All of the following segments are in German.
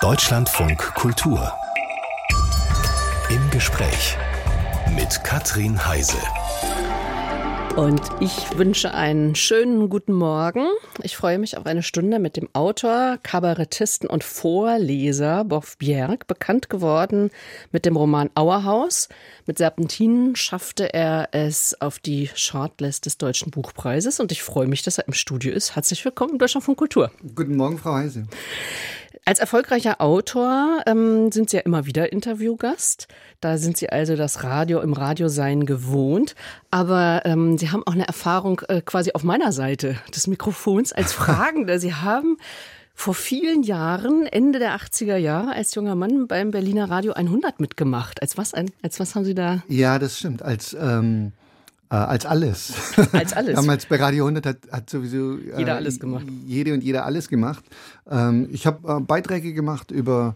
Deutschlandfunk Kultur. Im Gespräch mit Katrin Heise. Und ich wünsche einen schönen guten Morgen. Ich freue mich auf eine Stunde mit dem Autor, Kabarettisten und Vorleser Boff Bjerg, bekannt geworden mit dem Roman Auerhaus. Mit Serpentinen schaffte er es auf die Shortlist des Deutschen Buchpreises und ich freue mich, dass er im Studio ist. Herzlich willkommen in Deutschland von Kultur. Guten Morgen, Frau Heise. Als erfolgreicher Autor ähm, sind Sie ja immer wieder Interviewgast. Da sind Sie also das Radio im Radiosein gewohnt. Aber ähm, Sie haben auch eine Erfahrung äh, quasi auf meiner Seite des Mikrofons als Fragender. Sie haben vor vielen Jahren, Ende der 80er Jahre, als junger Mann beim Berliner Radio 100 mitgemacht. Als was, als was haben Sie da? Ja, das stimmt. Als ähm äh, als alles. Als alles. Damals bei Radio 100 hat, hat sowieso äh, jeder alles gemacht. Jede und jeder alles gemacht. Ähm, ich habe äh, Beiträge gemacht über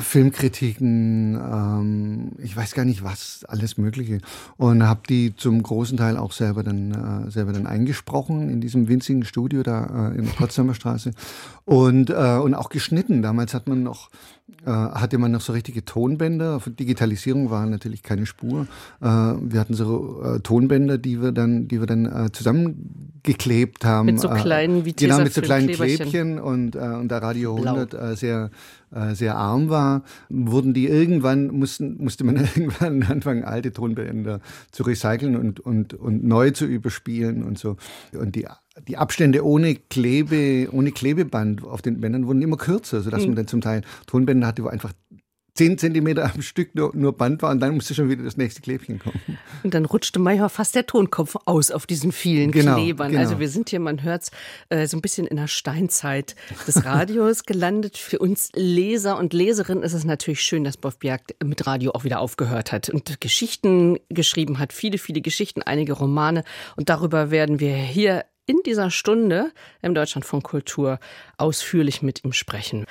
Filmkritiken, ähm, ich weiß gar nicht was, alles Mögliche. Und habe die zum großen Teil auch selber dann, äh, selber dann eingesprochen in diesem winzigen Studio da äh, in der Potsdamer Straße. Und, äh, und auch geschnitten. Damals hat man noch äh, hatte man noch so richtige Tonbänder. Für Digitalisierung war natürlich keine Spur. Äh, wir hatten so äh, Tonbänder, die wir dann, die wir dann äh, zusammengeklebt haben. Mit so äh, kleinen wie Genau, mit so kleinen Klebchen und, äh, und da Radio 100 äh, sehr äh, sehr arm war, wurden die irgendwann, mussten, musste man irgendwann anfangen, alte Tonbänder zu recyceln und, und, und neu zu überspielen und so. Und die die Abstände ohne Klebe, ohne Klebeband auf den Bändern wurden immer kürzer, sodass mhm. man dann zum Teil Tonbänder hatte, wo einfach zehn Zentimeter am Stück nur, nur, Band war und dann musste schon wieder das nächste Klebchen kommen. Und dann rutschte manchmal fast der Tonkopf aus auf diesen vielen genau, Klebern. Genau. Also wir sind hier, man hört es, äh, so ein bisschen in der Steinzeit des Radios gelandet. Für uns Leser und Leserinnen ist es natürlich schön, dass Bob Bjerg mit Radio auch wieder aufgehört hat und Geschichten geschrieben hat, viele, viele Geschichten, einige Romane. Und darüber werden wir hier in dieser Stunde im Deutschlandfunk Kultur ausführlich mit ihm sprechen.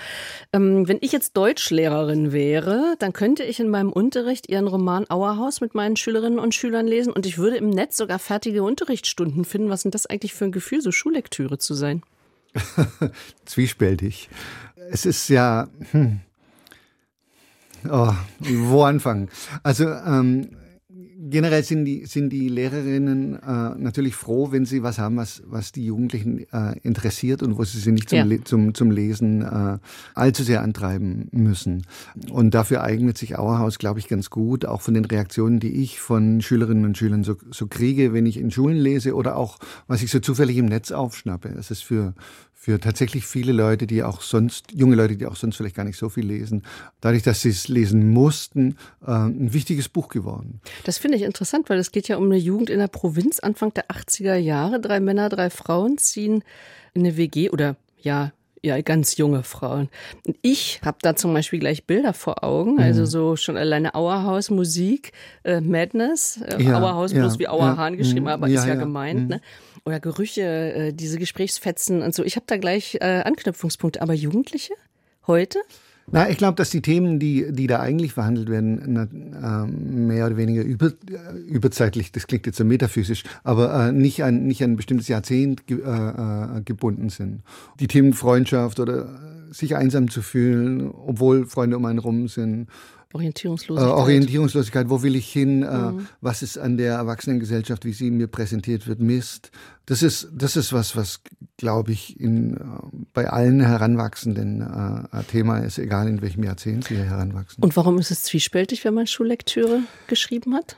Ähm, wenn ich jetzt Deutschlehrerin wäre, dann könnte ich in meinem Unterricht Ihren Roman Auerhaus mit meinen Schülerinnen und Schülern lesen und ich würde im Netz sogar fertige Unterrichtsstunden finden. Was ist das eigentlich für ein Gefühl, so Schullektüre zu sein? Zwiespältig. Es ist ja. Hm. Oh, wo anfangen? Also ähm, generell sind die, sind die Lehrerinnen äh, natürlich froh, wenn sie was haben, was, was die Jugendlichen äh, interessiert und wo sie sie nicht zum, ja. zum, zum Lesen äh, allzu sehr antreiben müssen. Und dafür eignet sich Auerhaus, glaube ich, ganz gut, auch von den Reaktionen, die ich von Schülerinnen und Schülern so, so kriege, wenn ich in Schulen lese oder auch, was ich so zufällig im Netz aufschnappe. Es ist für, für tatsächlich viele Leute, die auch sonst, junge Leute, die auch sonst vielleicht gar nicht so viel lesen, dadurch, dass sie es lesen mussten, äh, ein wichtiges Buch geworden. Das finde ich interessant, weil es geht ja um eine Jugend in der Provinz Anfang der 80er Jahre. Drei Männer, drei Frauen ziehen in eine WG oder ja, ja, ganz junge Frauen. Ich habe da zum Beispiel gleich Bilder vor Augen, also mhm. so schon alleine Auerhaus Musik, äh, Madness, äh, ja, Auerhaus ja, bloß wie Auerhahn ja, geschrieben, mhm. aber ist ja, gemeint, mhm. ne? oder Gerüche, äh, diese Gesprächsfetzen und so. Ich habe da gleich äh, Anknüpfungspunkte. Aber Jugendliche heute? Na, ich glaube, dass die Themen, die, die da eigentlich verhandelt werden, na, äh, mehr oder weniger über, äh, überzeitlich, das klingt jetzt so metaphysisch, aber äh, nicht, an, nicht an ein bestimmtes Jahrzehnt ge, äh, äh gebunden sind. Die Themen Freundschaft oder äh, sich einsam zu fühlen, obwohl Freunde um einen rum sind Orientierungslosigkeit. Äh, Orientierungslosigkeit, wo will ich hin? Äh, mhm. was ist an der Erwachsenengesellschaft, wie sie mir präsentiert wird, Mist? Das ist, das ist was, was, glaube ich, in, äh, bei allen Heranwachsenden äh, Thema ist, egal in welchem Jahrzehnt sie heranwachsen. Und warum ist es zwiespältig, wenn man Schullektüre geschrieben hat?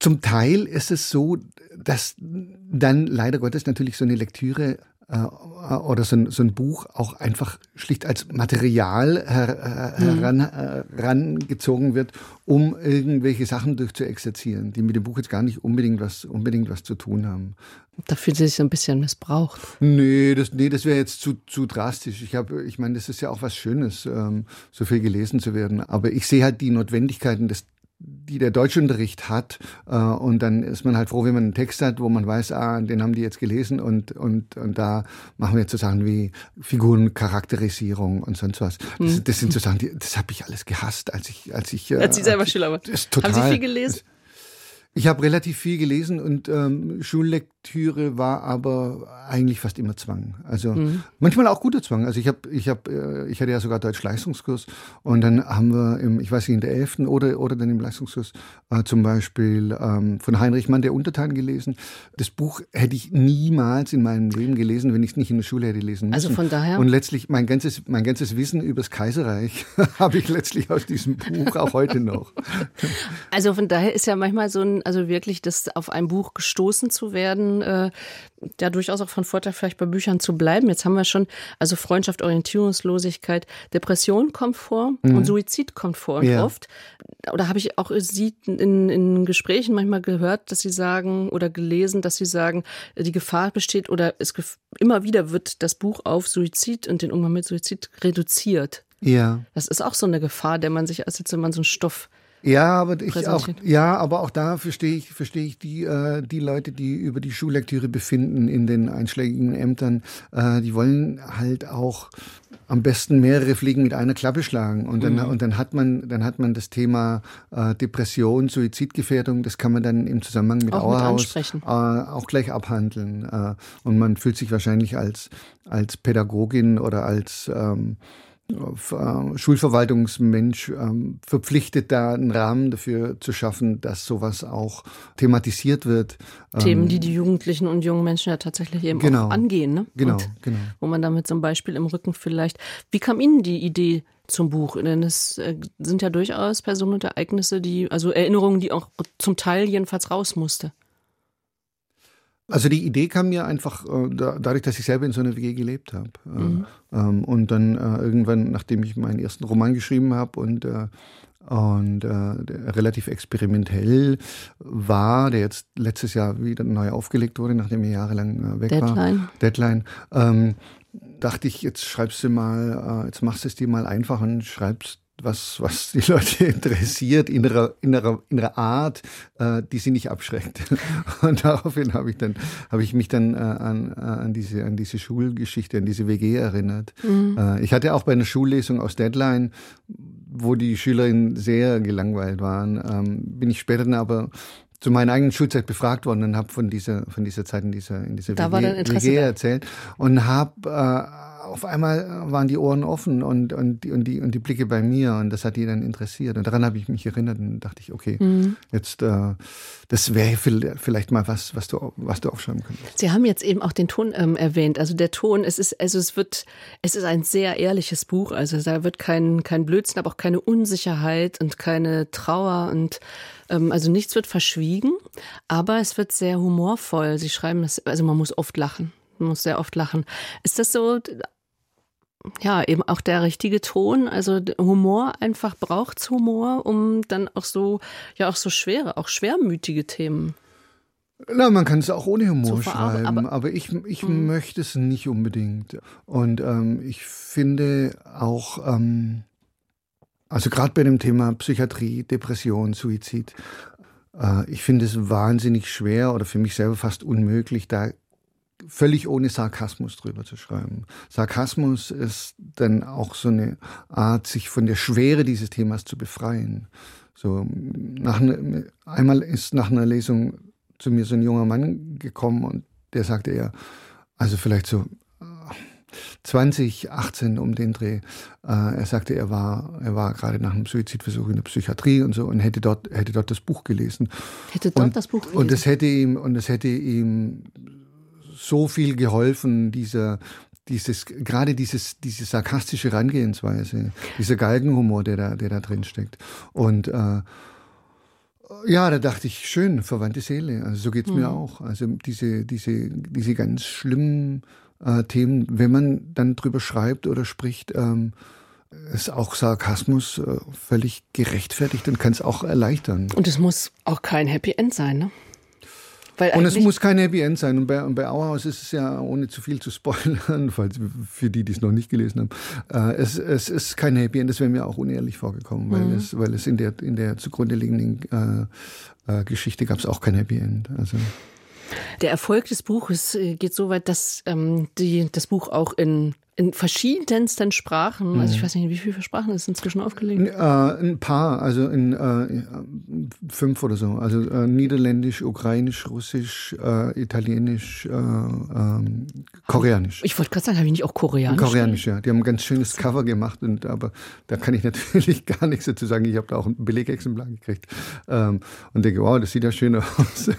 Zum Teil ist es so, dass dann leider Gottes natürlich so eine Lektüre oder so ein, so ein, Buch auch einfach schlicht als Material her, äh, heran, äh, herangezogen wird, um irgendwelche Sachen durchzuexerzieren, die mit dem Buch jetzt gar nicht unbedingt was, unbedingt was zu tun haben. Da fühlt sie sich so ein bisschen missbraucht. Nee, das, nee, das wäre jetzt zu, zu drastisch. Ich, hab, ich meine, das ist ja auch was Schönes, ähm, so viel gelesen zu werden. Aber ich sehe halt die Notwendigkeiten des die der Deutschunterricht hat. Äh, und dann ist man halt froh, wenn man einen Text hat, wo man weiß, ah, den haben die jetzt gelesen und, und, und da machen wir jetzt so Sachen wie Figurencharakterisierung und sonst was. Das, hm. das sind so Sachen, die, das habe ich alles gehasst, als ich, als ich. Als Sie selber Schüler waren. Haben Sie viel gelesen? Ich habe relativ viel gelesen und ähm, Schullekt Schullektüre war aber eigentlich fast immer Zwang. Also mhm. manchmal auch guter Zwang. Also ich habe, ich habe, äh, ich hatte ja sogar Deutsch-Leistungskurs und dann haben wir im, ich weiß nicht, in der 11. oder, oder dann im Leistungskurs äh, zum Beispiel ähm, von Heinrich Mann der Untertan gelesen. Das Buch hätte ich niemals in meinem Leben gelesen, wenn ich es nicht in der Schule hätte lesen also müssen. Also von daher. Und letztlich mein ganzes, mein ganzes Wissen über das Kaiserreich habe ich letztlich aus diesem Buch auch heute noch. Also von daher ist ja manchmal so ein, also wirklich das auf ein Buch gestoßen zu werden, äh, ja durchaus auch von Vorteil vielleicht bei Büchern zu bleiben. Jetzt haben wir schon, also Freundschaft, Orientierungslosigkeit, Depression kommt vor mhm. und Suizid kommt vor. Und ja. oft, oder habe ich auch Sie in, in Gesprächen manchmal gehört, dass Sie sagen oder gelesen, dass Sie sagen, die Gefahr besteht oder es immer wieder wird das Buch auf Suizid und den Umgang mit Suizid reduziert. Ja. Das ist auch so eine Gefahr, der man sich, als wenn man so einen Stoff ja, aber ich auch, ja, aber auch da verstehe ich, verstehe ich die, äh, die Leute, die über die Schullektüre befinden in den einschlägigen Ämtern, äh, die wollen halt auch am besten mehrere Fliegen mit einer Klappe schlagen. Und dann, mhm. und dann hat man, dann hat man das Thema äh, Depression, Suizidgefährdung, das kann man dann im Zusammenhang mit auch Auerhaus mit äh, auch gleich abhandeln. Äh, und man fühlt sich wahrscheinlich als, als Pädagogin oder als ähm, äh, Schulverwaltungsmensch ähm, verpflichtet, da einen Rahmen dafür zu schaffen, dass sowas auch thematisiert wird. Themen, ähm, die die Jugendlichen und jungen Menschen ja tatsächlich eben genau, auch angehen. Ne? Genau, und genau. Wo man damit zum Beispiel im Rücken vielleicht. Wie kam Ihnen die Idee zum Buch? Denn es äh, sind ja durchaus Personen und Ereignisse, die, also Erinnerungen, die auch zum Teil jedenfalls raus musste. Also die Idee kam mir einfach äh, dadurch, dass ich selber in so einer WG gelebt habe. Äh, mhm. Ähm, und dann äh, irgendwann, nachdem ich meinen ersten Roman geschrieben habe und und äh, relativ experimentell war, der jetzt letztes Jahr wieder neu aufgelegt wurde, nachdem er jahrelang äh, weg Deadline. war. Deadline. Ähm, dachte ich, jetzt schreibst du mal, äh, jetzt machst du es dir mal einfach und schreibst was, was die Leute interessiert, in ihrer, in ihrer, in ihrer Art, äh, die sie nicht abschreckt. Und daraufhin habe ich dann, habe ich mich dann äh, an, äh, an diese, an diese Schulgeschichte, an diese WG erinnert. Mhm. Äh, ich hatte auch bei einer Schullesung aus Deadline, wo die Schülerinnen sehr gelangweilt waren, ähm, bin ich später dann aber zu meiner eigenen Schulzeit befragt worden und habe von dieser, von dieser Zeit in dieser, in dieser da WG, WG erzählt und habe äh, auf einmal waren die Ohren offen und, und, die, und, die, und die Blicke bei mir und das hat die dann interessiert. Und daran habe ich mich erinnert und dachte ich, okay, mhm. jetzt, äh, das wäre vielleicht mal was, was du, was du aufschreiben könntest. Sie haben jetzt eben auch den Ton ähm, erwähnt. Also der Ton, es ist, also es wird, es ist ein sehr ehrliches Buch. Also da wird kein, kein Blödsinn, aber auch keine Unsicherheit und keine Trauer und also nichts wird verschwiegen, aber es wird sehr humorvoll. Sie schreiben es, also man muss oft lachen. Man muss sehr oft lachen. Ist das so ja, eben auch der richtige Ton. Also Humor einfach braucht Humor, um dann auch so, ja, auch so schwere, auch schwermütige Themen. Na, man kann es auch ohne Humor schreiben, aber, aber, ich, ich hm. möchte es nicht unbedingt. Und ähm, ich finde auch, ähm, also gerade bei dem Thema Psychiatrie, Depression, Suizid, äh, ich finde es wahnsinnig schwer oder für mich selber fast unmöglich, da völlig ohne Sarkasmus drüber zu schreiben. Sarkasmus ist dann auch so eine Art, sich von der Schwere dieses Themas zu befreien. So, nach ne, einmal ist nach einer Lesung zu mir so ein junger Mann gekommen und der sagte ja, also vielleicht so 2018 äh, um den Dreh. Äh, er sagte, er war, er war gerade nach einem Suizidversuch in der Psychiatrie und so und hätte dort, hätte dort das Buch gelesen. Hätte dort und, das Buch gelesen. Und das hätte ihm, und das hätte ihm so viel geholfen, dieser, dieses, gerade dieses, diese sarkastische Herangehensweise, dieser Galgenhumor, der da, der da drin steckt. Und äh, ja, da dachte ich, schön, verwandte Seele. Also so geht's mhm. mir auch. Also diese, diese, diese ganz schlimmen äh, Themen, wenn man dann drüber schreibt oder spricht, ähm, ist auch Sarkasmus äh, völlig gerechtfertigt und kann es auch erleichtern. Und es muss auch kein Happy End sein, ne? und es muss kein Happy End sein. Und bei, und bei Auerhaus ist es ja, ohne zu viel zu spoilern, falls für die, die es noch nicht gelesen haben, äh, es, es ist kein Happy End. Das wäre mir auch unehrlich vorgekommen, weil, mhm. es, weil es in der, in der zugrunde liegenden äh, äh, Geschichte gab es auch kein Happy End. Also. Der Erfolg des Buches äh, geht so weit, dass ähm, die, das Buch auch in in verschiedensten Sprachen. Also ich mhm. weiß nicht, wie viele Sprachen ist inzwischen aufgelegt? Äh, ein paar, also in äh, fünf oder so. Also äh, Niederländisch, Ukrainisch, Russisch, äh, Italienisch, äh, ähm, Koreanisch. Ich wollte gerade sagen, habe ich nicht auch Koreanisch? Koreanisch, ja. Die haben ein ganz schönes Cover gemacht, und, aber da kann ich natürlich gar nichts dazu sagen. Ich habe da auch ein Belegexemplar gekriegt ähm, und denke, wow, das sieht ja schön aus.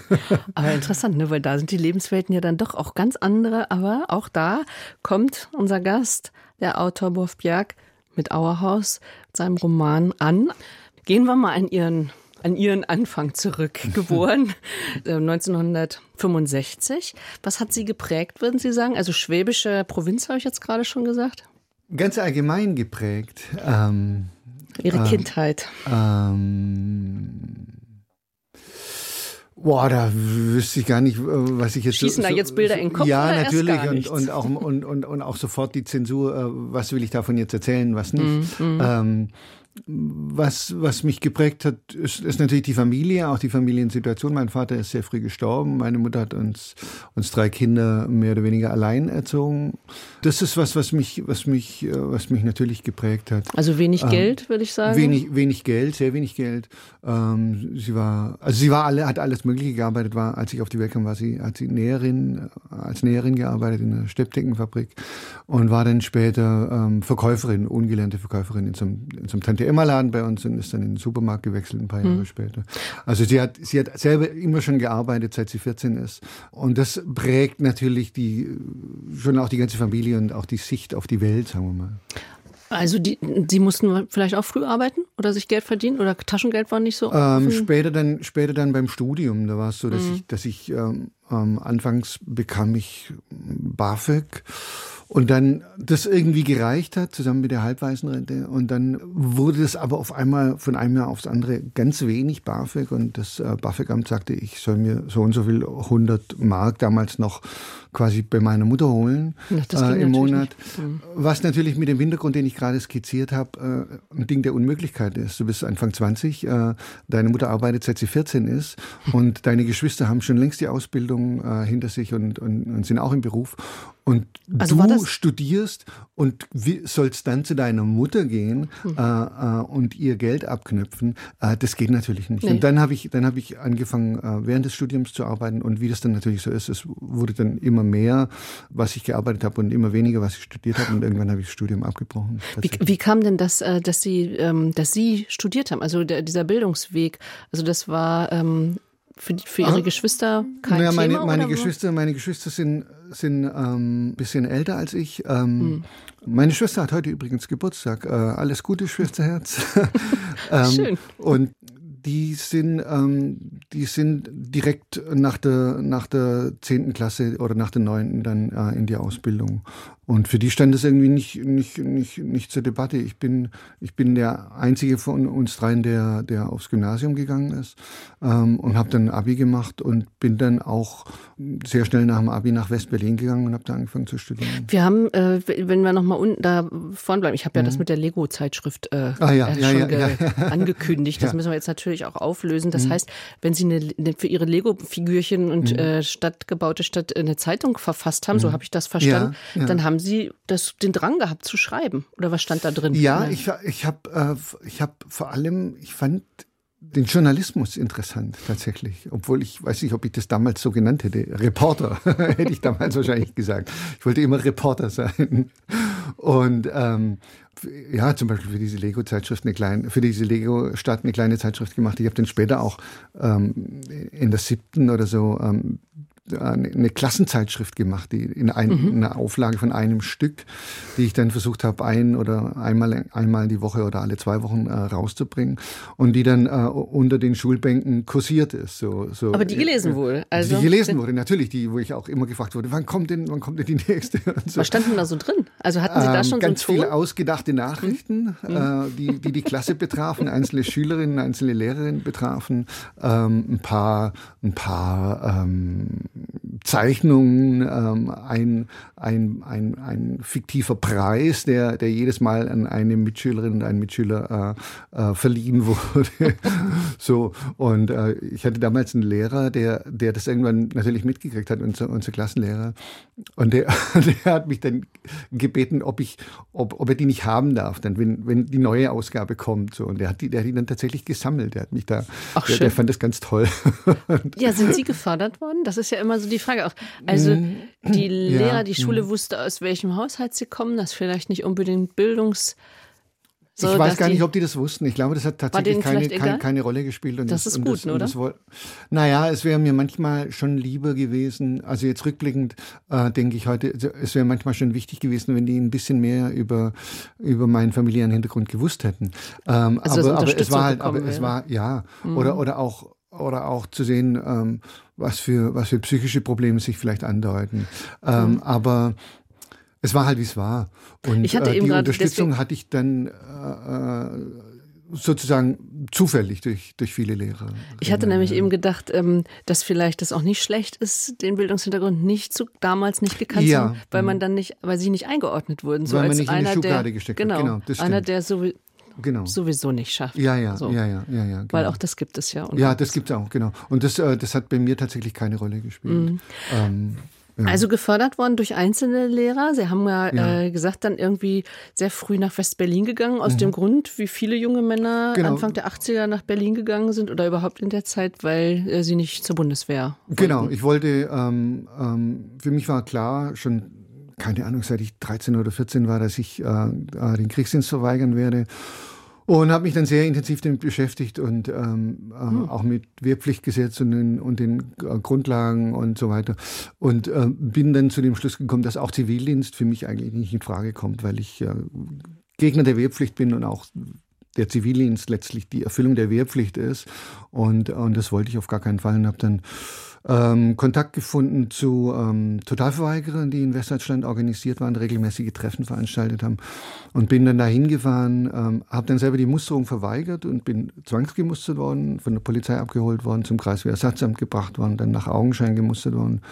aber interessant, ne? weil da sind die Lebenswelten ja dann doch auch ganz andere. Aber auch da kommt unser Gast der Autor Wolf Bjerg mit Auerhaus, seinem Roman an. Gehen wir mal an Ihren an Ihren Anfang zurück, geboren 1965. Äh, Was hat Sie geprägt, würden Sie sagen? Also schwäbische Provinz, habe ich jetzt gerade schon gesagt? Ganz allgemein geprägt. Ähm, Ihre äh, Kindheit. Ähm, Boah, da wüsste ich gar nicht, äh, was ich jetzt. Schießen so, da jetzt Bilder in den Kopf? Ja, natürlich. Und, und, auch, und, und, und auch sofort die Zensur, äh, was will ich davon jetzt erzählen, was nicht. Mm, mm. Ähm, was, was mich geprägt hat, ist, ist natürlich die Familie, auch die Familiensituation. Mein Vater ist sehr früh gestorben. Meine Mutter hat uns, uns drei Kinder mehr oder weniger allein erzogen. Das ist was, was mich, was mich, äh, was mich natürlich geprägt hat. Also wenig ähm, Geld, würde ich sagen. Wenig, wenig Geld, sehr wenig Geld. Ähm, sie war, also sie war alle, hat alles Mögliche gearbeitet. War, als ich auf die Welt kam, war sie, hat sie Näherin, als Näherin gearbeitet in einer Steppdeckenfabrik und war dann später ähm, Verkäuferin, ungelernte Verkäuferin in so einem, in so einem Tante Emma Laden bei uns und ist dann in den Supermarkt gewechselt ein paar Jahre mhm. später. Also sie hat, sie hat selber immer schon gearbeitet, seit sie 14 ist. Und das prägt natürlich die, schon auch die ganze Familie und auch die Sicht auf die Welt, sagen wir mal. Also die, die mussten vielleicht auch früh arbeiten oder sich Geld verdienen oder Taschengeld war nicht so? Ähm, später dann später dann beim Studium, da war es so, dass mhm. ich dass ich ähm, anfangs bekam ich BAföG und dann das irgendwie gereicht hat, zusammen mit der Halbwaisenrente. Und dann wurde das aber auf einmal von einem Jahr aufs andere ganz wenig BAföG. Und das äh, BAföG-Amt sagte, ich soll mir so und so viel 100 Mark damals noch quasi bei meiner Mutter holen äh, im Monat. Mhm. Was natürlich mit dem Hintergrund, den ich gerade skizziert habe, äh, ein Ding der Unmöglichkeit ist. Du bist Anfang 20, äh, deine Mutter arbeitet seit sie 14 ist und deine Geschwister haben schon längst die Ausbildung äh, hinter sich und, und, und sind auch im Beruf. Und also du studierst und sollst dann zu deiner Mutter gehen hm. äh, und ihr Geld abknüpfen. Äh, das geht natürlich nicht. Nee. Und dann habe ich, dann habe ich angefangen, äh, während des Studiums zu arbeiten. Und wie das dann natürlich so ist, es wurde dann immer mehr, was ich gearbeitet habe und immer weniger, was ich studiert habe. Und irgendwann habe ich das Studium abgebrochen. Wie, wie, kam denn das, äh, dass Sie, ähm, dass Sie studiert haben? Also der, dieser Bildungsweg. Also das war ähm, für, für Ihre Aha. Geschwister kein naja, meine, Thema? Meine Geschwister, meine Geschwister sind sind ein ähm, bisschen älter als ich. Ähm, mhm. Meine Schwester hat heute übrigens Geburtstag. Äh, alles Gute, Schwesterherz. ähm, Schön. Und die sind, ähm, die sind direkt nach der, nach der 10. Klasse oder nach der 9. dann äh, in die Ausbildung. Und für die stand es irgendwie nicht, nicht, nicht, nicht zur Debatte. Ich bin, ich bin der einzige von uns dreien, der, der aufs Gymnasium gegangen ist ähm, und habe dann Abi gemacht und bin dann auch sehr schnell nach dem Abi nach West-Berlin gegangen und habe da angefangen zu studieren. Wir haben, äh, wenn wir nochmal unten da vorne bleiben, ich habe ja mhm. das mit der Lego-Zeitschrift äh, ah, ja, äh, ja, schon ja, angekündigt. Das müssen wir jetzt natürlich auch auflösen. Das mhm. heißt, wenn Sie eine, für Ihre Lego-Figürchen und mhm. äh, stadtgebaute Stadt eine Zeitung verfasst haben, so mhm. habe ich das verstanden, dann haben Sie das, den Drang gehabt zu schreiben? Oder was stand da drin? Ja, ich, ich habe äh, ich hab vor allem, ich fand den Journalismus interessant tatsächlich, obwohl ich weiß nicht, ob ich das damals so genannt hätte. Reporter hätte ich damals wahrscheinlich gesagt. Ich wollte immer Reporter sein. Und ähm, ja, zum Beispiel für diese Lego-Zeitschrift eine kleine, für diese Lego-Stadt eine kleine Zeitschrift gemacht. Ich habe dann später auch ähm, in der siebten oder so ähm, eine Klassenzeitschrift gemacht, die in, ein, mhm. einer Auflage von einem Stück, die ich dann versucht habe, ein oder einmal, einmal die Woche oder alle zwei Wochen äh, rauszubringen und die dann äh, unter den Schulbänken kursiert ist. So, so, Aber die gelesen äh, wohl. Also die gelesen wurde, natürlich, die, wo ich auch immer gefragt wurde, wann kommt denn, wann kommt denn die nächste? So. Was stand denn da so drin? Also hatten Sie da ähm, schon ähm, ganz so viele ausgedachte Nachrichten, mhm. äh, die, die die Klasse betrafen, einzelne Schülerinnen, einzelne Lehrerinnen betrafen, ähm, ein paar, ein paar ähm, Zeichnungen, ähm, ein, ein, ein, ein fiktiver Preis, der, der jedes Mal an eine Mitschülerin und einen Mitschüler äh, äh, verliehen wurde. so und äh, ich hatte damals einen Lehrer, der, der das irgendwann natürlich mitgekriegt hat, unser, unser Klassenlehrer, und der, der hat mich dann gebeten, ob ich, ob, ob er die nicht haben darf, dann wenn, wenn die neue Ausgabe kommt. So und der hat die, der hat die dann tatsächlich gesammelt. Der hat mich da, Ach, der, der fand das ganz toll. ja, sind Sie gefördert worden? Das ist ja immer so die Frage auch. Also mm, die Lehrer, ja, die Schule mm. wusste, aus welchem Haushalt sie kommen, das vielleicht nicht unbedingt Bildungs so, ich weiß gar nicht, ob die das wussten. Ich glaube, das hat tatsächlich keine, keine, keine, Rolle gespielt. Und das, das ist gut, das, oder? Das, naja, es wäre mir manchmal schon lieber gewesen, also jetzt rückblickend äh, denke ich heute, es wäre manchmal schon wichtig gewesen, wenn die ein bisschen mehr über, über meinen familiären Hintergrund gewusst hätten. Ähm, also aber, aber es war halt, aber es war, ja, mhm. oder, oder auch oder auch zu sehen, ähm, was für was für psychische Probleme sich vielleicht andeuten. Ähm, mhm. Aber es war halt, wie es war. Und äh, die Unterstützung hatte ich dann äh, äh, sozusagen zufällig durch, durch viele Lehrer. Ich hatte nämlich eben gedacht, ähm, dass vielleicht das auch nicht schlecht ist, den Bildungshintergrund nicht zu, damals nicht gekannt ja. zu haben, weil man dann nicht, weil sie nicht eingeordnet wurden. So weil man nicht einer, in die Schublade der, gesteckt genau, hat. Genau, einer, der so genau. sowieso nicht schafft. Ja, ja, so. ja, ja, ja, ja. Genau. Weil auch das gibt es ja. Ja, das gibt es auch, genau. Und das, äh, das hat bei mir tatsächlich keine Rolle gespielt. Mhm. Ähm, also gefördert worden durch einzelne Lehrer. Sie haben ja, ja. Äh, gesagt, dann irgendwie sehr früh nach West-Berlin gegangen, aus mhm. dem Grund, wie viele junge Männer genau. Anfang der 80er nach Berlin gegangen sind oder überhaupt in der Zeit, weil äh, sie nicht zur Bundeswehr wollten. Genau, ich wollte, ähm, ähm, für mich war klar, schon keine Ahnung, seit ich 13 oder 14 war, dass ich äh, äh, den Kriegsdienst verweigern werde. Und habe mich dann sehr intensiv damit beschäftigt und ähm, äh, hm. auch mit Wehrpflichtgesetz und den, und den äh, Grundlagen und so weiter. Und äh, bin dann zu dem Schluss gekommen, dass auch Zivildienst für mich eigentlich nicht in Frage kommt, weil ich äh, Gegner der Wehrpflicht bin und auch der Zivildienst letztlich die Erfüllung der Wehrpflicht ist. Und, und das wollte ich auf gar keinen Fall und habe dann ähm, Kontakt gefunden zu ähm, Totalverweigerern, die in Westdeutschland organisiert waren, regelmäßige Treffen veranstaltet haben und bin dann dahin gefahren, ähm, habe dann selber die Musterung verweigert und bin zwangsgemustert worden, von der Polizei abgeholt worden, zum Kreiswehrersatzamt gebracht worden, dann nach Augenschein gemustert worden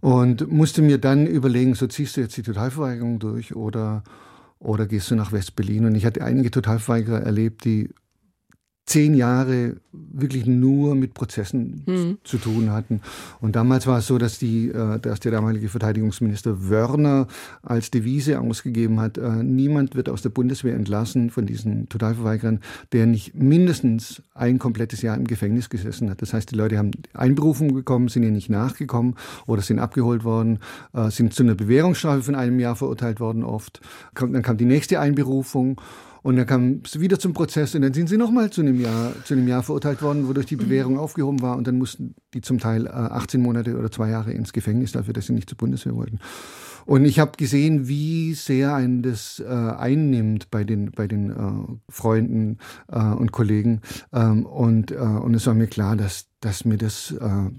und musste mir dann überlegen, so ziehst du jetzt die Totalverweigerung durch oder oder gehst du nach West-Berlin? Und ich hatte einige Totalverweigerer erlebt, die zehn Jahre wirklich nur mit Prozessen mhm. zu tun hatten. Und damals war es so, dass, die, äh, dass der damalige Verteidigungsminister Wörner als Devise ausgegeben hat, äh, niemand wird aus der Bundeswehr entlassen von diesen Totalverweigerern, der nicht mindestens ein komplettes Jahr im Gefängnis gesessen hat. Das heißt, die Leute haben Einberufung bekommen, sind ihr nicht nachgekommen oder sind abgeholt worden, äh, sind zu einer Bewährungsstrafe von einem Jahr verurteilt worden oft. Dann kam die nächste Einberufung und dann kam es wieder zum Prozess und dann sind sie nochmal zu einem Jahr, zu einem Jahr verurteilt worden, wodurch die Bewährung mhm. aufgehoben war. Und dann mussten die zum Teil 18 äh, Monate oder zwei Jahre ins Gefängnis dafür, dass sie nicht zur Bundeswehr wollten. Und ich habe gesehen, wie sehr einen das äh, einnimmt bei den, bei den äh, Freunden äh, und Kollegen. Ähm, und, äh, und es war mir klar, dass, dass mir das äh,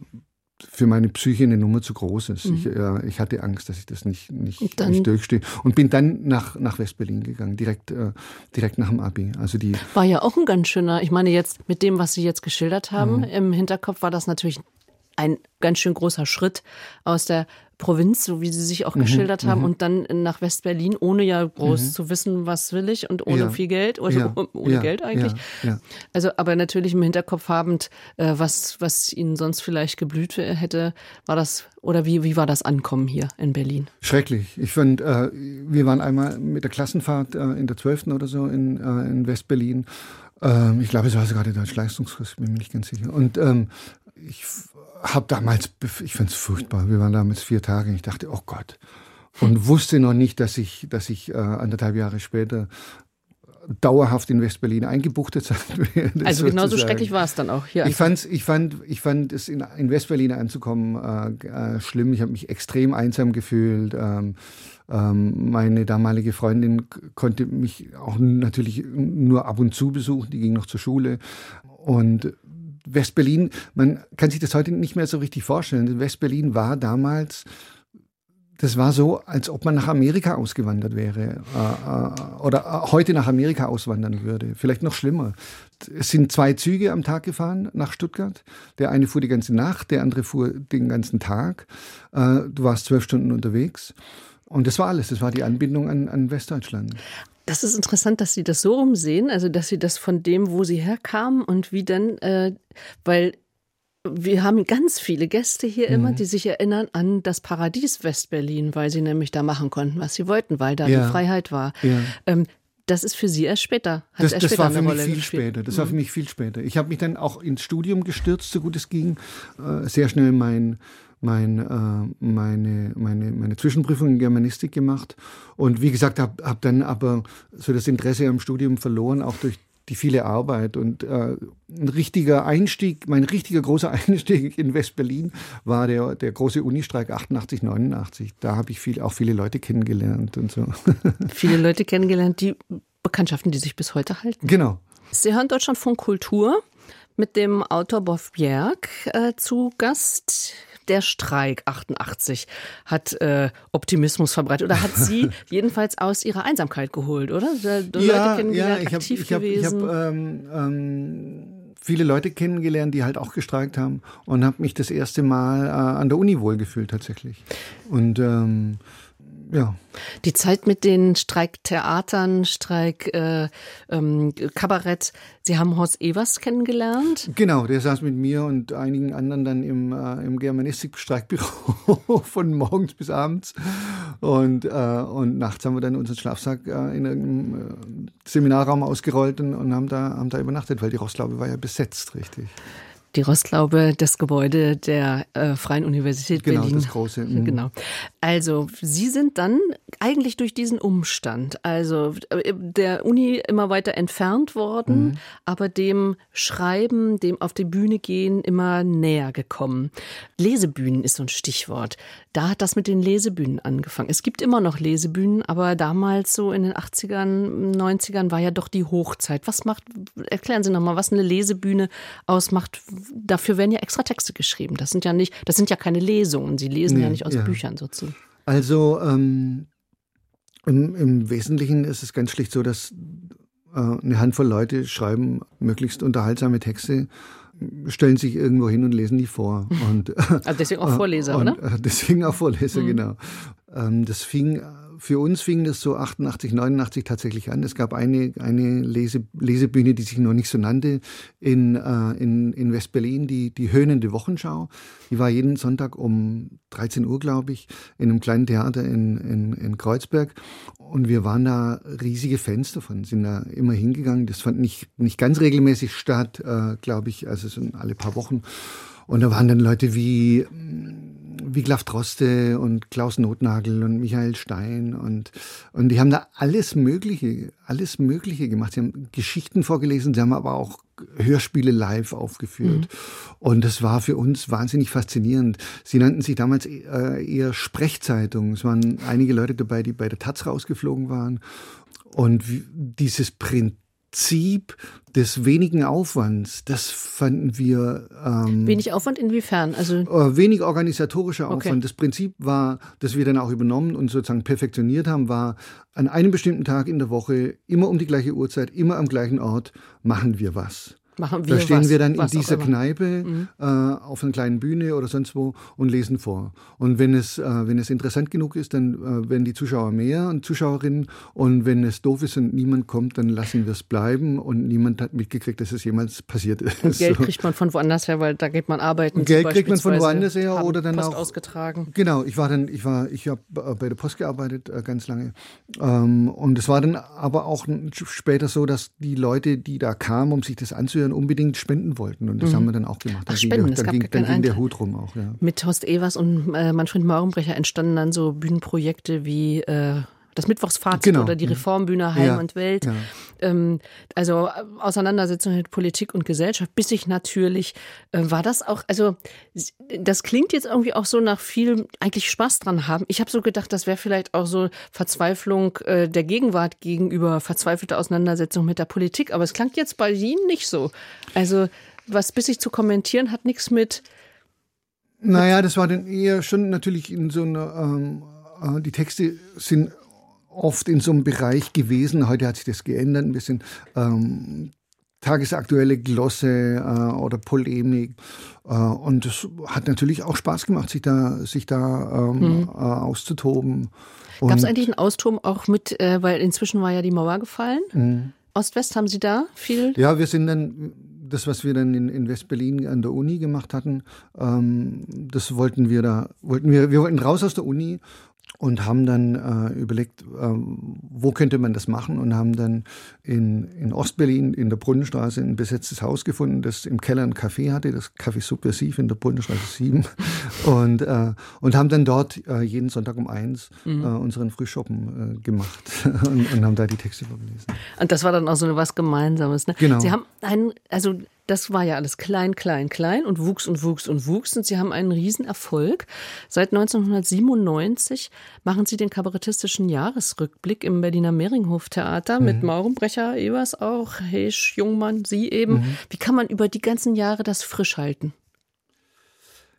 für meine Psyche eine Nummer zu groß ist. Mhm. Ich, äh, ich, hatte Angst, dass ich das nicht, nicht, dann, nicht durchstehe. Und bin dann nach, nach West-Berlin gegangen, direkt, äh, direkt nach dem Abi. Also die war ja auch ein ganz schöner, ich meine jetzt mit dem, was Sie jetzt geschildert haben, mhm. im Hinterkopf war das natürlich ein ganz schön großer Schritt aus der Provinz, so wie Sie sich auch mhm, geschildert haben, mhm. und dann nach West-Berlin, ohne ja groß mhm. zu wissen, was will ich und ohne ja. viel Geld oder ja. ohne ja. Geld eigentlich. Also, aber natürlich im Hinterkopf habend, äh, was, was Ihnen sonst vielleicht geblüht hätte, war das, oder wie, wie war das Ankommen hier in Berlin? Schrecklich. Ich fand, äh, wir waren einmal mit der Klassenfahrt äh, in der 12. oder so in, äh, in West-Berlin. Ähm, ich glaube, es war sogar der Deutsch-Leistungskurs, bin mir nicht ganz sicher. Und ähm, ich habe damals, ich fand es furchtbar. Wir waren damals vier Tage und ich dachte, oh Gott. Und wusste noch nicht, dass ich, dass ich äh, anderthalb Jahre später dauerhaft in Westberlin eingebuchtet sein werde. Also genauso schrecklich war es dann auch hier. Ich, fand's, ich, fand, ich fand es in, in Westberlin anzukommen äh, äh, schlimm. Ich habe mich extrem einsam gefühlt. Ähm, ähm, meine damalige Freundin konnte mich auch natürlich nur ab und zu besuchen. Die ging noch zur Schule. Und Westberlin, man kann sich das heute nicht mehr so richtig vorstellen. Westberlin war damals das war so, als ob man nach Amerika ausgewandert wäre äh, äh, oder äh, heute nach Amerika auswandern würde. Vielleicht noch schlimmer. Es sind zwei Züge am Tag gefahren nach Stuttgart. Der eine fuhr die ganze Nacht, der andere fuhr den ganzen Tag. Äh, du warst zwölf Stunden unterwegs. Und das war alles. Das war die Anbindung an, an Westdeutschland. Das ist interessant, dass Sie das so rumsehen, also dass Sie das von dem, wo Sie herkamen und wie dann, äh, weil wir haben ganz viele Gäste hier immer, mhm. die sich erinnern an das Paradies Westberlin, weil sie nämlich da machen konnten, was sie wollten, weil da ja. die Freiheit war. Ja. Ähm, das ist für Sie erst später. Hat das, erst das später war für mich viel gespielt. später. Das mhm. war für mich viel später. Ich habe mich dann auch ins Studium gestürzt, so gut es ging. Äh, sehr schnell mein, mein, äh, meine, meine, meine Zwischenprüfung in Germanistik gemacht. Und wie gesagt, habe hab dann aber so das Interesse am Studium verloren, auch durch die viele Arbeit und äh, ein richtiger Einstieg, mein richtiger großer Einstieg in West-Berlin war der, der große Unistreik 88, 89. Da habe ich viel, auch viele Leute kennengelernt und so. Viele Leute kennengelernt, die Bekanntschaften, die sich bis heute halten. Genau. Sie hören Deutschlandfunk Kultur mit dem Autor Boff Bjerg äh, zu Gast der Streik 88 hat äh, Optimismus verbreitet oder hat sie jedenfalls aus ihrer Einsamkeit geholt, oder? Da, ja, ja, ich habe ich hab, ich hab, ähm, ähm, viele Leute kennengelernt, die halt auch gestreikt haben und habe mich das erste Mal äh, an der Uni wohlgefühlt tatsächlich. Und ähm, ja. Die Zeit mit den Streiktheatern, Streik äh, ähm, Kabarett. Sie haben Horst Evers kennengelernt? Genau, der saß mit mir und einigen anderen dann im, äh, im Germanistik-Streikbüro von morgens bis abends. Und, äh, und nachts haben wir dann unseren Schlafsack äh, in einem äh, Seminarraum ausgerollt und, und haben, da, haben da übernachtet, weil die Rostlaube war ja besetzt, richtig. Die Rostlaube, das Gebäude der äh, Freien Universität genau, Berlin. Genau, das große. Mhm. Genau. Also, Sie sind dann eigentlich durch diesen Umstand, also äh, der Uni immer weiter entfernt worden, mhm. aber dem Schreiben, dem auf die Bühne gehen immer näher gekommen. Lesebühnen ist so ein Stichwort. Da hat das mit den Lesebühnen angefangen. Es gibt immer noch Lesebühnen, aber damals so in den 80ern, 90ern war ja doch die Hochzeit. Was macht, erklären Sie nochmal, was eine Lesebühne ausmacht dafür werden ja extra Texte geschrieben. Das sind ja nicht, das sind ja keine Lesungen. Sie lesen nee, ja nicht aus ja. Büchern sozusagen. Also ähm, im, im, Wesentlichen ist es ganz schlicht so, dass äh, eine Handvoll Leute schreiben möglichst unterhaltsame Texte stellen sich irgendwo hin und lesen die vor. Und, also deswegen auch Vorleser, und, oder? Deswegen auch Vorleser, mhm. genau. Ähm, das fing für uns fing das so 88, 89 tatsächlich an. Es gab eine, eine Lese, Lesebühne, die sich noch nicht so nannte, in, äh, in, in West-Berlin, die, die Höhnende Wochenschau. Die war jeden Sonntag um 13 Uhr, glaube ich, in einem kleinen Theater in, in, in Kreuzberg. Und wir waren da riesige Fans davon, sind da immer hingegangen. Das fand nicht, nicht ganz regelmäßig statt, äh, glaube ich, also so alle paar Wochen. Und da waren dann Leute wie Wiglaf Droste und Klaus Notnagel und Michael Stein und, und die haben da alles Mögliche, alles Mögliche gemacht. Sie haben Geschichten vorgelesen, sie haben aber auch Hörspiele live aufgeführt. Mhm. Und das war für uns wahnsinnig faszinierend. Sie nannten sich damals äh, eher Sprechzeitungen. Es waren einige Leute dabei, die bei der Taz rausgeflogen waren. Und dieses Prinzip Prinzip des wenigen Aufwands, das fanden wir. Ähm, wenig Aufwand inwiefern? Also äh, wenig organisatorischer Aufwand. Okay. Das Prinzip war, das wir dann auch übernommen und sozusagen perfektioniert haben, war an einem bestimmten Tag in der Woche, immer um die gleiche Uhrzeit, immer am gleichen Ort, machen wir was. Machen wir da stehen was, wir dann in dieser Kneipe mhm. äh, auf einer kleinen Bühne oder sonst wo und lesen vor. Und wenn es, äh, wenn es interessant genug ist, dann äh, werden die Zuschauer mehr und Zuschauerinnen. Und wenn es doof ist und niemand kommt, dann lassen wir es bleiben und niemand hat mitgekriegt, dass es jemals passiert ist. Und Geld kriegt man von woanders her, weil da geht man arbeiten. Geld kriegt man von woanders her oder dann Post auch ausgetragen. Genau, ich war dann, ich war, ich habe bei der Post gearbeitet äh, ganz lange. Ähm, und es war dann aber auch später so, dass die Leute, die da kamen, um sich das anzuhören, unbedingt spenden wollten. Und das mhm. haben wir dann auch gemacht. Ach, dann spenden, ging, dann ging, dann ging der Hut rum auch. Ja. Mit Horst Evers und äh, Manfred Maurenbrecher entstanden dann so Bühnenprojekte wie äh, das Mittwochsfazit genau. oder die Reformbühne Heim ja. und Welt. Ja. Ähm, also Auseinandersetzung mit Politik und Gesellschaft, bis ich natürlich, äh, war das auch, also das klingt jetzt irgendwie auch so nach viel eigentlich Spaß dran haben. Ich habe so gedacht, das wäre vielleicht auch so Verzweiflung äh, der Gegenwart gegenüber verzweifelte Auseinandersetzung mit der Politik, aber es klang jetzt bei Ihnen nicht so. Also was bis ich zu kommentieren hat nichts mit naja, das war dann eher schon natürlich in so einer ähm, äh, die Texte sind oft in so einem Bereich gewesen. Heute hat sich das geändert ein bisschen. Ähm, tagesaktuelle Glosse äh, oder Polemik. Äh, und es hat natürlich auch Spaß gemacht, sich da, sich da ähm, mhm. äh, auszutoben. Gab es eigentlich einen Austoben auch mit, äh, weil inzwischen war ja die Mauer gefallen? Mhm. Ost-West haben Sie da viel? Ja, wir sind dann, das, was wir dann in, in West-Berlin an der Uni gemacht hatten, ähm, das wollten wir da, wollten wir, wir wollten raus aus der Uni und haben dann äh, überlegt, äh, wo könnte man das machen und haben dann in, in Ostberlin in der Brunnenstraße ein besetztes Haus gefunden, das im Keller ein Café hatte, das Café Subversiv in der Brunnenstraße 7 und, äh, und haben dann dort äh, jeden Sonntag um eins mhm. Äh, unseren Frühschoppen äh, gemacht und, und, haben da die Texte vorgelesen. Und das war dann auch so was Gemeinsames. Ne? Genau. Sie haben einen, also das war ja alles klein, klein, klein und wuchs und wuchs und wuchs. Und Sie haben einen Riesenerfolg. Seit 1997 machen Sie den kabarettistischen Jahresrückblick im Berliner Mehringhof-Theater mhm. mit Maurenbrecher, Evers auch, Hesch, Jungmann, Sie eben. Mhm. Wie kann man über die ganzen Jahre das frisch halten?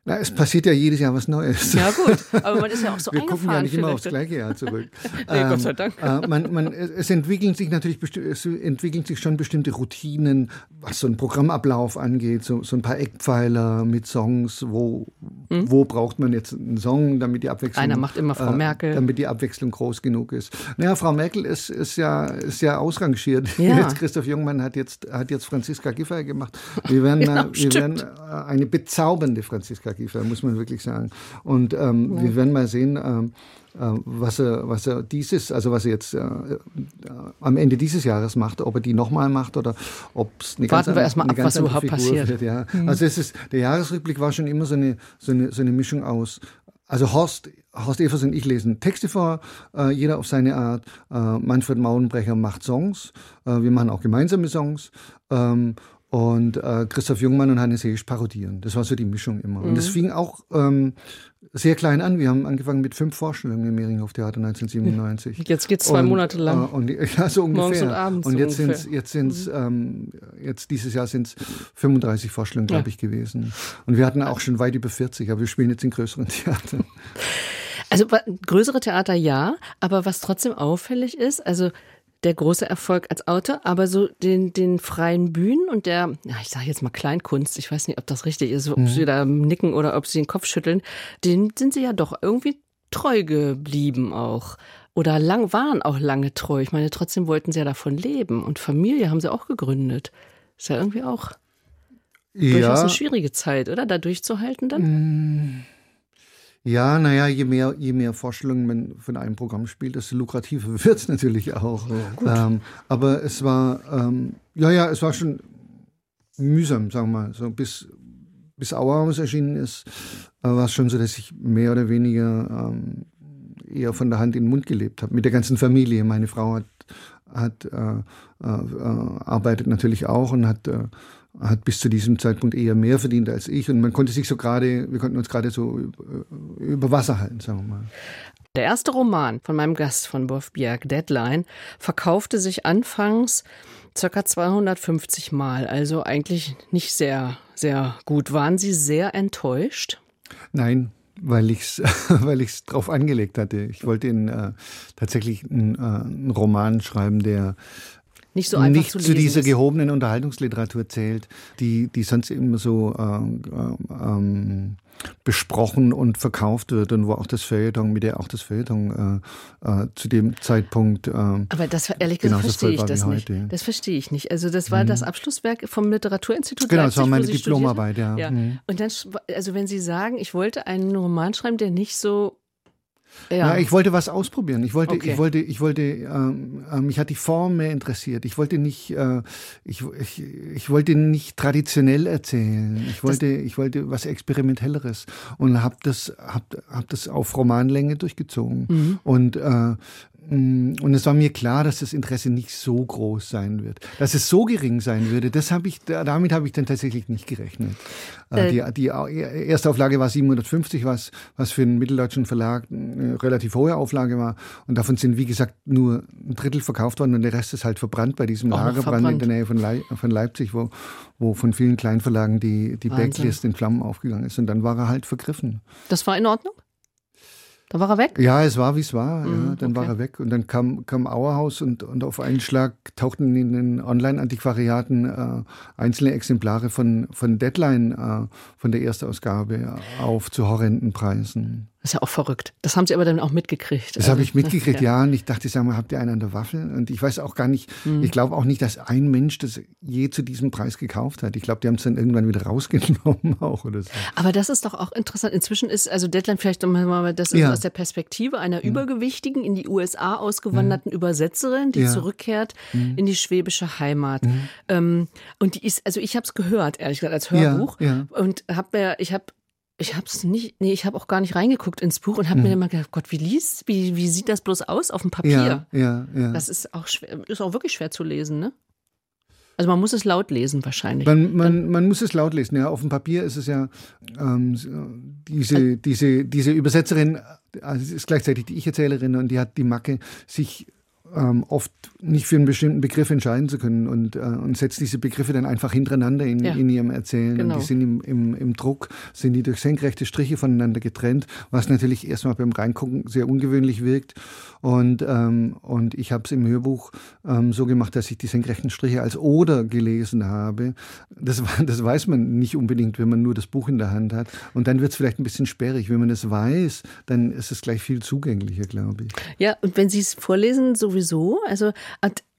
Na, es passiert ja jedes Jahr was Neues. Ja gut, aber man ist ja auch so Wir gucken ja nicht immer aufs gleiche Jahr zurück. nee, ähm, Gott sei Dank. Äh, man, man, es entwickeln sich natürlich es entwickeln sich schon bestimmte Routinen, was so ein Programmablauf angeht, so, so ein paar Eckpfeiler mit Songs, wo, hm? wo braucht man jetzt einen Song, damit die Abwechslung... Einer macht immer Frau äh, Merkel. Damit die Abwechslung groß genug ist. Naja, Frau Merkel ist, ist, ja, ist ja ausrangiert. Ja. Jetzt Christoph Jungmann hat jetzt, hat jetzt Franziska Giffey gemacht. Wir werden, ja, wir werden eine bezaubernde Franziska Giffey, muss man wirklich sagen. Und ähm, ja. wir werden mal sehen, ähm, äh, was er, was er dieses, also was er jetzt äh, äh, am Ende dieses Jahres macht, ob er die nochmal macht oder ob es eine Warten ganz, wir erstmal ab, was überhaupt Figur passiert. Wird, ja. Mhm. Also es ist, der Jahresrückblick war schon immer so eine, so eine, so eine Mischung aus also Horst, Horst Evers und ich lesen Texte vor, äh, jeder auf seine Art. Äh, Manfred Maulenbrecher macht Songs. Äh, wir machen auch gemeinsame Songs. Ähm, und äh, Christoph Jungmann und Hannes Heesch parodieren. Das war so die Mischung immer. Mhm. Und das fing auch ähm, sehr klein an. Wir haben angefangen mit fünf Vorstellungen im Mehringhof Theater 1997. Jetzt geht es zwei und, Monate lang. Äh, und, ja, so ungefähr. Morgens und abends. Und jetzt sind es, jetzt sind's, mhm. ähm, jetzt dieses Jahr sind es 35 Vorstellungen, glaube ja. ich, gewesen. Und wir hatten auch schon weit über 40, aber wir spielen jetzt in größeren Theatern. Also größere Theater ja, aber was trotzdem auffällig ist, also der große Erfolg als Autor, aber so den, den freien Bühnen und der, ja, ich sage jetzt mal Kleinkunst, ich weiß nicht, ob das richtig ist, ob mhm. Sie da nicken oder ob Sie den Kopf schütteln, den sind Sie ja doch irgendwie treu geblieben auch. Oder lang, waren auch lange treu. Ich meine, trotzdem wollten Sie ja davon leben und Familie haben Sie auch gegründet. Ist ja irgendwie auch ja. durchaus eine schwierige Zeit, oder? Da durchzuhalten dann? Mhm. Ja, naja, je mehr, je mehr Vorstellungen man von einem Programm spielt, desto lukrativer wird es natürlich auch. Ja, ähm, aber es war, ähm, ja, ja, es war schon mühsam, sagen wir mal. So bis, bis Auerhaus erschienen ist, äh, war es schon so, dass ich mehr oder weniger ähm, eher von der Hand in den Mund gelebt habe. Mit der ganzen Familie. Meine Frau hat, hat äh, äh, äh arbeitet natürlich auch und hat äh, hat bis zu diesem Zeitpunkt eher mehr verdient als ich und man konnte sich so gerade, wir konnten uns gerade so über Wasser halten, sagen wir mal. Der erste Roman von meinem Gast von Bierg, Deadline, verkaufte sich anfangs ca. 250 Mal, also eigentlich nicht sehr, sehr gut. Waren Sie sehr enttäuscht? Nein, weil ich es weil ich's drauf angelegt hatte. Ich wollte in, äh, tatsächlich einen, äh, einen Roman schreiben, der nicht so einfach nicht zu, zu dieser ist. gehobenen Unterhaltungsliteratur zählt, die, die sonst immer so ähm, ähm, besprochen und verkauft wird und wo auch das Feuilleton, mit der auch das Feuilleton äh, äh, zu dem Zeitpunkt. Äh, Aber das ehrlich gesagt verstehe ich das nicht. Heute. Das verstehe ich nicht. Also das war mhm. das Abschlusswerk vom Literaturinstitut. Genau, Leipzig, das war meine Diplomarbeit, ja. ja. Mhm. Und dann, also wenn Sie sagen, ich wollte einen Roman schreiben, der nicht so ja. ja. ich wollte was ausprobieren. Ich wollte, okay. ich wollte, ich wollte, ähm, äh, mich hat die Form mehr interessiert. Ich wollte nicht, äh, ich, ich, ich wollte nicht traditionell erzählen. Ich wollte, das ich wollte was experimentelleres und habe das, hab, hab das auf Romanlänge durchgezogen. Mhm. Und äh, und es war mir klar, dass das Interesse nicht so groß sein wird. Dass es so gering sein würde, das habe ich, damit habe ich dann tatsächlich nicht gerechnet. Äh, die, die erste Auflage war 750, was, was für einen mitteldeutschen Verlag eine relativ hohe Auflage war. Und davon sind, wie gesagt, nur ein Drittel verkauft worden und der Rest ist halt verbrannt bei diesem Lagerbrand in der Nähe von, Leip von Leipzig, wo, wo von vielen Kleinverlagen die, die Backlist in Flammen aufgegangen ist. Und dann war er halt vergriffen. Das war in Ordnung? Da war er weg? Ja, es war, wie es war. Mhm, ja, dann okay. war er weg. Und dann kam, kam Auerhaus und, und auf einen Schlag tauchten in den Online-Antiquariaten äh, einzelne Exemplare von, von Deadline, äh, von der Erstausgabe, auf zu horrenden Preisen. Das ist ja auch verrückt. Das haben Sie aber dann auch mitgekriegt. Das habe ich also, mitgekriegt, ja. ja. Und ich dachte, sag mal, habt ihr einen an der Waffel? Und ich weiß auch gar nicht, mhm. ich glaube auch nicht, dass ein Mensch das je zu diesem Preis gekauft hat. Ich glaube, die haben es dann irgendwann wieder rausgenommen auch oder so. Aber das ist doch auch interessant. Inzwischen ist also Deadline vielleicht mal, das ist ja. aus der Perspektive einer ja. übergewichtigen, in die USA ausgewanderten Übersetzerin, die zurückkehrt mhm. in die schwäbische Heimat. Mhm. Ähm, und die ist, also ich habe es gehört, ehrlich gesagt, als Hörbuch. Und habe mir, ich habe ich habe es nicht, nee, ich habe auch gar nicht reingeguckt ins Buch und habe mhm. mir immer gedacht, Gott, wie liest, wie, wie sieht das bloß aus auf dem Papier? Ja, ja, ja. Das ist auch schwer, ist auch wirklich schwer zu lesen, ne? Also man muss es laut lesen wahrscheinlich. Man, man, man muss es laut lesen, ja. Auf dem Papier ist es ja ähm, diese, diese, diese Übersetzerin, also ist gleichzeitig die Ich-Erzählerin und die hat die Macke, sich ähm, oft nicht für einen bestimmten Begriff entscheiden zu können und, äh, und setzt diese Begriffe dann einfach hintereinander in, ja. in ihrem Erzählen. Genau. Und die sind im, im, im Druck, sind die durch senkrechte Striche voneinander getrennt, was natürlich erstmal beim Reingucken sehr ungewöhnlich wirkt. Und, ähm, und ich habe es im Hörbuch ähm, so gemacht, dass ich die senkrechten Striche als Oder gelesen habe. Das, das weiß man nicht unbedingt, wenn man nur das Buch in der Hand hat. Und dann wird es vielleicht ein bisschen sperrig. Wenn man es weiß, dann ist es gleich viel zugänglicher, glaube ich. Ja, und wenn Sie es vorlesen, sowieso, also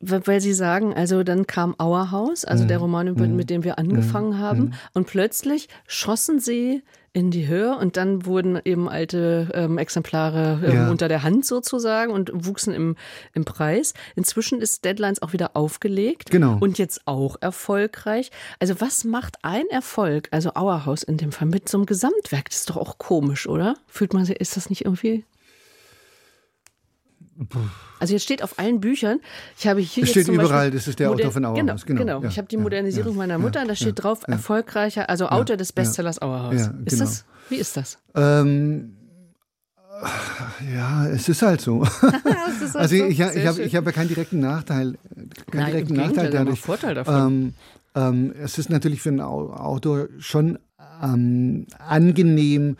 weil Sie sagen, also dann kam Auerhaus, also mhm. der Roman, mit, mhm. mit dem wir angefangen mhm. haben, mhm. und plötzlich schossen Sie in die Höhe und dann wurden eben alte ähm, Exemplare ähm, ja. unter der Hand sozusagen und wuchsen im, im Preis. Inzwischen ist Deadlines auch wieder aufgelegt genau. und jetzt auch erfolgreich. Also was macht ein Erfolg, also Auerhaus in dem Fall, mit so einem Gesamtwerk? Das ist doch auch komisch, oder? Fühlt man sich, ist das nicht irgendwie also jetzt steht auf allen Büchern, ich habe hier es steht jetzt überall, das ist der Autor von Auerhaus. Genau, genau. genau. Ja, ich habe die Modernisierung ja, meiner Mutter, und da steht drauf erfolgreicher, also Autor des Bestsellers Auerhaus. Genau. Ist das? Wie ist das? Ähm, ja, es ist halt so. ist halt also so. ich, ich habe hab ja keinen direkten Nachteil, keinen Nein, direkten Nachteil dadurch. Vorteil davon. Ähm, ähm, es ist natürlich für einen Autor schon ähm, angenehm,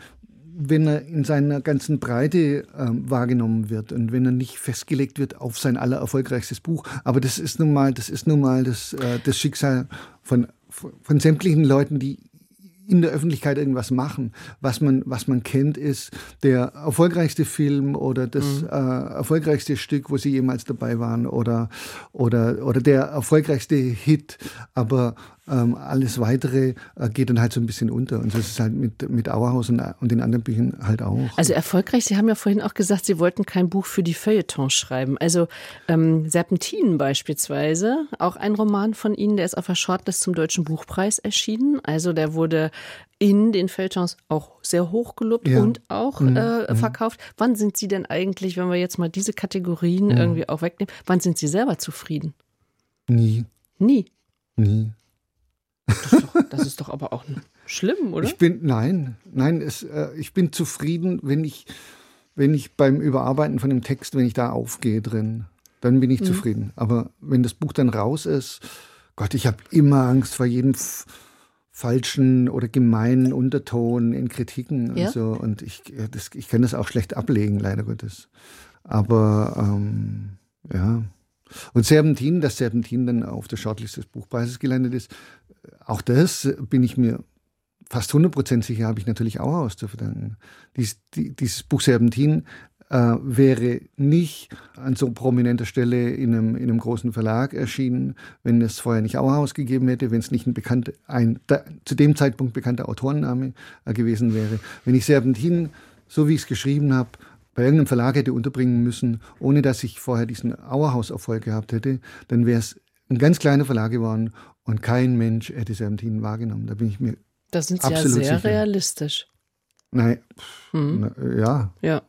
wenn er in seiner ganzen Breite ähm, wahrgenommen wird und wenn er nicht festgelegt wird auf sein allererfolgreichstes Buch. Aber das ist nun mal, das ist nun mal das, äh, das Schicksal von, von sämtlichen Leuten, die in der Öffentlichkeit irgendwas machen. Was man, was man kennt, ist der erfolgreichste Film oder das mhm. äh, erfolgreichste Stück, wo sie jemals dabei waren oder, oder, oder der erfolgreichste Hit. Aber ähm, alles Weitere äh, geht dann halt so ein bisschen unter. Und so ist es halt mit, mit Auerhaus und, und den anderen Büchern halt auch. Also erfolgreich, Sie haben ja vorhin auch gesagt, Sie wollten kein Buch für die Feuilletons schreiben. Also ähm, Serpentinen beispielsweise, auch ein Roman von Ihnen, der ist auf der Shortlist zum Deutschen Buchpreis erschienen. Also der wurde in den Feuilletons auch sehr hoch gelobt ja. und auch mhm. äh, mhm. verkauft. Wann sind Sie denn eigentlich, wenn wir jetzt mal diese Kategorien mhm. irgendwie auch wegnehmen, wann sind Sie selber zufrieden? Nie. Nie? Nie. Das ist doch, das ist doch aber auch schlimm, oder? Ich bin, nein, nein, es, äh, ich bin zufrieden, wenn ich, wenn ich beim Überarbeiten von dem Text, wenn ich da aufgehe drin, dann bin ich mhm. zufrieden. Aber wenn das Buch dann raus ist, Gott, ich habe immer Angst vor jedem falschen oder gemeinen Unterton in Kritiken ja? und so. Und ich, das, ich kann das auch schlecht ablegen, leider Gottes. Aber ähm, ja. Und Serpentin, dass Serpentin dann auf der Shortlist des Buchpreises gelandet ist, auch das bin ich mir fast 100% sicher, habe ich natürlich auch aus zu verdanken. Dies, die, dieses Buch Serpentin äh, wäre nicht an so prominenter Stelle in einem, in einem großen Verlag erschienen, wenn es vorher nicht Auerhaus gegeben hätte, wenn es nicht ein, bekannter, ein da, zu dem Zeitpunkt bekannter Autorenname äh, gewesen wäre. Wenn ich Serpentin, so wie ich es geschrieben habe, bei irgendeinem Verlag hätte unterbringen müssen, ohne dass ich vorher diesen Auerhaus-Erfolg gehabt hätte, dann wäre es ein ganz kleiner Verlag geworden und kein Mensch hätte Serpentin wahrgenommen. Da bin ich mir Das sind Sie ja sehr sicher. realistisch. Nein, hm. na, ja. Ja.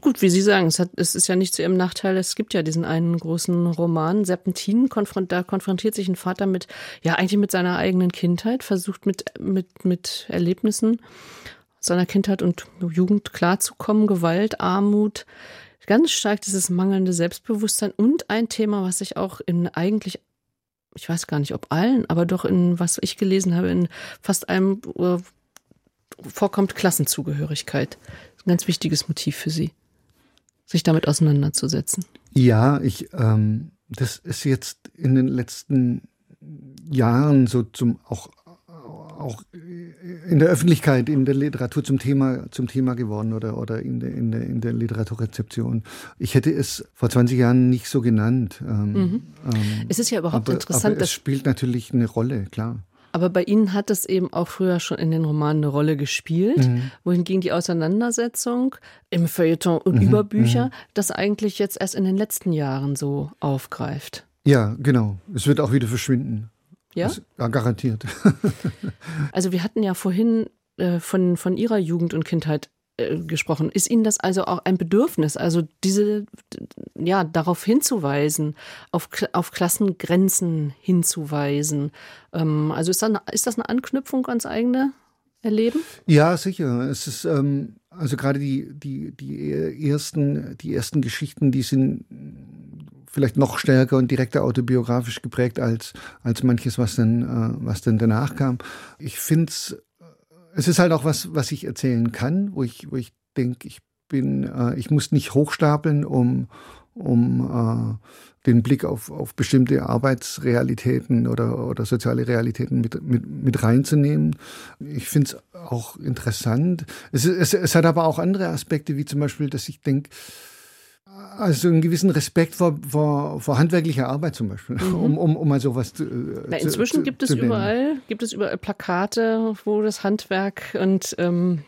Gut, wie Sie sagen, es, hat, es, ist ja nicht zu Ihrem Nachteil. Es gibt ja diesen einen großen Roman, Serpentin, konfront, da konfrontiert sich ein Vater mit, ja, eigentlich mit seiner eigenen Kindheit, versucht mit, mit, mit Erlebnissen seiner Kindheit und Jugend klarzukommen, Gewalt, Armut, ganz stark dieses mangelnde Selbstbewusstsein und ein Thema, was sich auch in eigentlich ich weiß gar nicht, ob allen, aber doch in was ich gelesen habe, in fast einem äh, vorkommt Klassenzugehörigkeit. Ein ganz wichtiges Motiv für Sie, sich damit auseinanderzusetzen. Ja, ich, ähm, das ist jetzt in den letzten Jahren so zum auch auch in der Öffentlichkeit, in der Literatur zum Thema, zum Thema geworden oder, oder in, der, in, der, in der Literaturrezeption. Ich hätte es vor 20 Jahren nicht so genannt. Ähm, mhm. ähm, es ist ja überhaupt aber, interessant. Aber es spielt natürlich eine Rolle, klar. Aber bei Ihnen hat es eben auch früher schon in den Romanen eine Rolle gespielt, mhm. wohingegen die Auseinandersetzung im Feuilleton und mhm. über Bücher mhm. das eigentlich jetzt erst in den letzten Jahren so aufgreift. Ja, genau. Es wird auch wieder verschwinden. Ja? Ja, garantiert. also wir hatten ja vorhin äh, von, von Ihrer Jugend und Kindheit äh, gesprochen. Ist Ihnen das also auch ein Bedürfnis, also diese, ja, darauf hinzuweisen, auf, auf Klassengrenzen hinzuweisen? Ähm, also ist das, eine, ist das eine Anknüpfung ans eigene Erleben? Ja, sicher. Es ist, ähm, also gerade die, die, die ersten, die ersten Geschichten, die sind vielleicht noch stärker und direkter autobiografisch geprägt als, als manches, was dann, äh, was dann danach kam. Ich finde es, es ist halt auch was, was ich erzählen kann, wo ich, wo ich denke, ich bin, äh, ich muss nicht hochstapeln, um, um äh, den Blick auf, auf bestimmte Arbeitsrealitäten oder, oder soziale Realitäten mit, mit, mit reinzunehmen. Ich finde es auch interessant. Es, es, es hat aber auch andere Aspekte, wie zum Beispiel, dass ich denke, also einen gewissen Respekt vor, vor, vor handwerklicher Arbeit zum Beispiel, mhm. um, um, um mal sowas zu. Na, inzwischen zu, gibt es überall, gibt es überall Plakate, wo das Handwerk und ähm,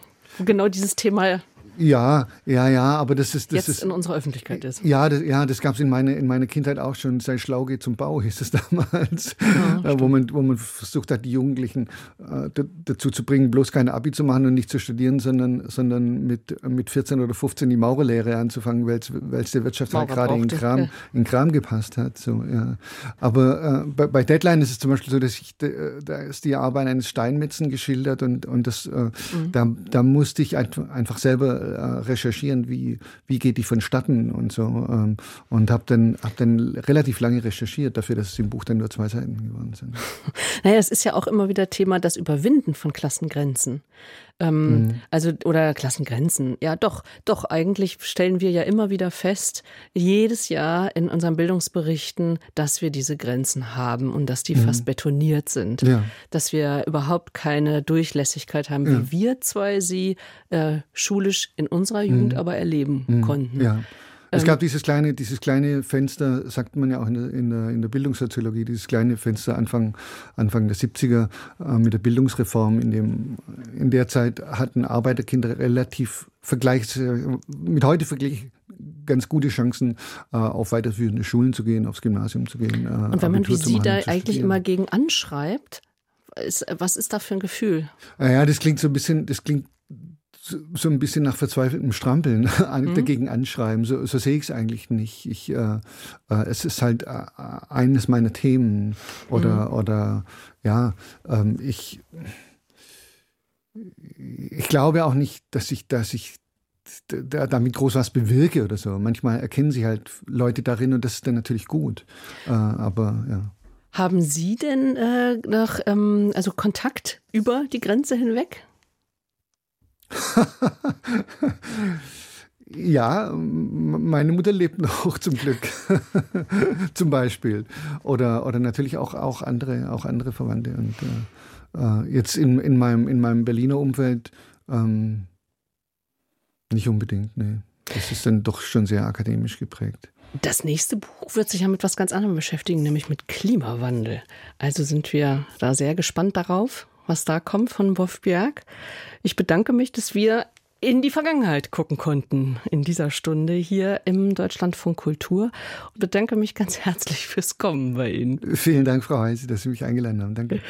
genau dieses Thema ja, ja, ja, aber das ist das jetzt ist, in unserer Öffentlichkeit ist. Ja, das, ja, das gab es in, meine, in meiner Kindheit auch schon. Sei schlau geht zum Bau hieß es damals, ja, äh, wo man wo man versucht hat, die Jugendlichen äh, dazu zu bringen, bloß keine Abi zu machen und nicht zu studieren, sondern sondern mit mit 14 oder 15 die Maurerlehre anzufangen, weil es der Wirtschaft halt gerade in Kram ja. in Kram gepasst hat. So, ja. Aber äh, bei, bei, Deadline ist es zum Beispiel so, dass ich da ist die Arbeit eines Steinmetzen geschildert und und das äh, mhm. da da musste ich einfach selber äh, recherchieren, wie, wie geht die vonstatten und so. Ähm, und habe dann, hab dann relativ lange recherchiert dafür, dass es im Buch dann nur zwei Seiten geworden sind. Naja, es ist ja auch immer wieder Thema das Überwinden von Klassengrenzen. Ähm, mhm. Also, oder Klassengrenzen. Ja, doch, doch, eigentlich stellen wir ja immer wieder fest, jedes Jahr in unseren Bildungsberichten, dass wir diese Grenzen haben und dass die mhm. fast betoniert sind. Ja. Dass wir überhaupt keine Durchlässigkeit haben, ja. wie wir zwei sie äh, schulisch in unserer Jugend mhm. aber erleben mhm. konnten. Ja. Es gab ähm, dieses kleine, dieses kleine Fenster, sagt man ja auch in der, in der, in der Bildungssoziologie, dieses kleine Fenster Anfang, Anfang der 70er äh, mit der Bildungsreform. In, dem, in der Zeit hatten Arbeiterkinder relativ vergleichs, mit heute vergleich ganz gute Chancen, äh, auf weiterführende Schulen zu gehen, aufs Gymnasium zu gehen. Äh, Und wenn man wie Sie da eigentlich immer gegen anschreibt, ist, was ist da für ein Gefühl? Ja, das klingt so ein bisschen, das klingt so ein bisschen nach verzweifeltem Strampeln mhm. dagegen anschreiben. So, so sehe ich es eigentlich nicht. Ich, äh, äh, es ist halt äh, eines meiner Themen oder, mhm. oder ja, ähm, ich, ich glaube auch nicht, dass ich, dass ich damit groß was bewirke oder so. Manchmal erkennen sich halt Leute darin und das ist dann natürlich gut. Äh, aber ja. Haben Sie denn äh, noch ähm, also Kontakt über die Grenze hinweg? ja, meine Mutter lebt noch zum Glück, zum Beispiel. Oder, oder natürlich auch, auch, andere, auch andere Verwandte. Und äh, äh, jetzt in, in, meinem, in meinem Berliner Umfeld ähm, nicht unbedingt, nee. Das ist dann doch schon sehr akademisch geprägt. Das nächste Buch wird sich ja mit was ganz anderem beschäftigen, nämlich mit Klimawandel. Also sind wir da sehr gespannt darauf was da kommt von Wolf Bjerg. Ich bedanke mich, dass wir in die Vergangenheit gucken konnten in dieser Stunde hier im Deutschlandfunk Kultur und bedanke mich ganz herzlich fürs Kommen bei Ihnen. Vielen Dank, Frau Heise, dass Sie mich eingeladen haben. Danke.